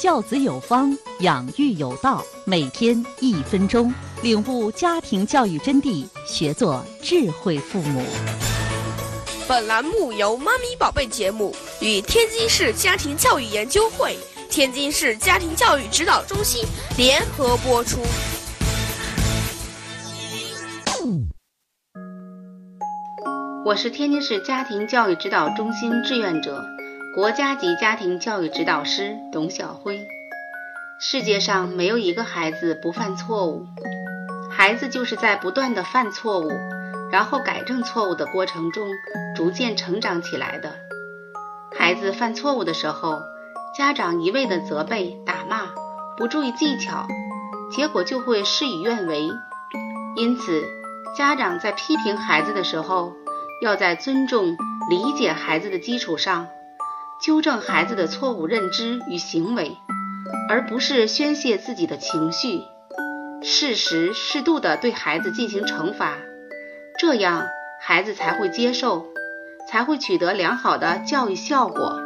教子有方，养育有道，每天一分钟，领悟家庭教育真谛，学做智慧父母。本栏目由妈咪宝贝节目与天津市家庭教育研究会、天津市家庭教育指导中心联合播出。我是天津市家庭教育指导中心志愿者。国家级家庭教育指导师董晓辉。世界上没有一个孩子不犯错误，孩子就是在不断的犯错误，然后改正错误的过程中逐渐成长起来的。孩子犯错误的时候，家长一味的责备、打骂，不注意技巧，结果就会事与愿违。因此，家长在批评孩子的时候，要在尊重、理解孩子的基础上。纠正孩子的错误认知与行为，而不是宣泄自己的情绪，适时适度的对孩子进行惩罚，这样孩子才会接受，才会取得良好的教育效果。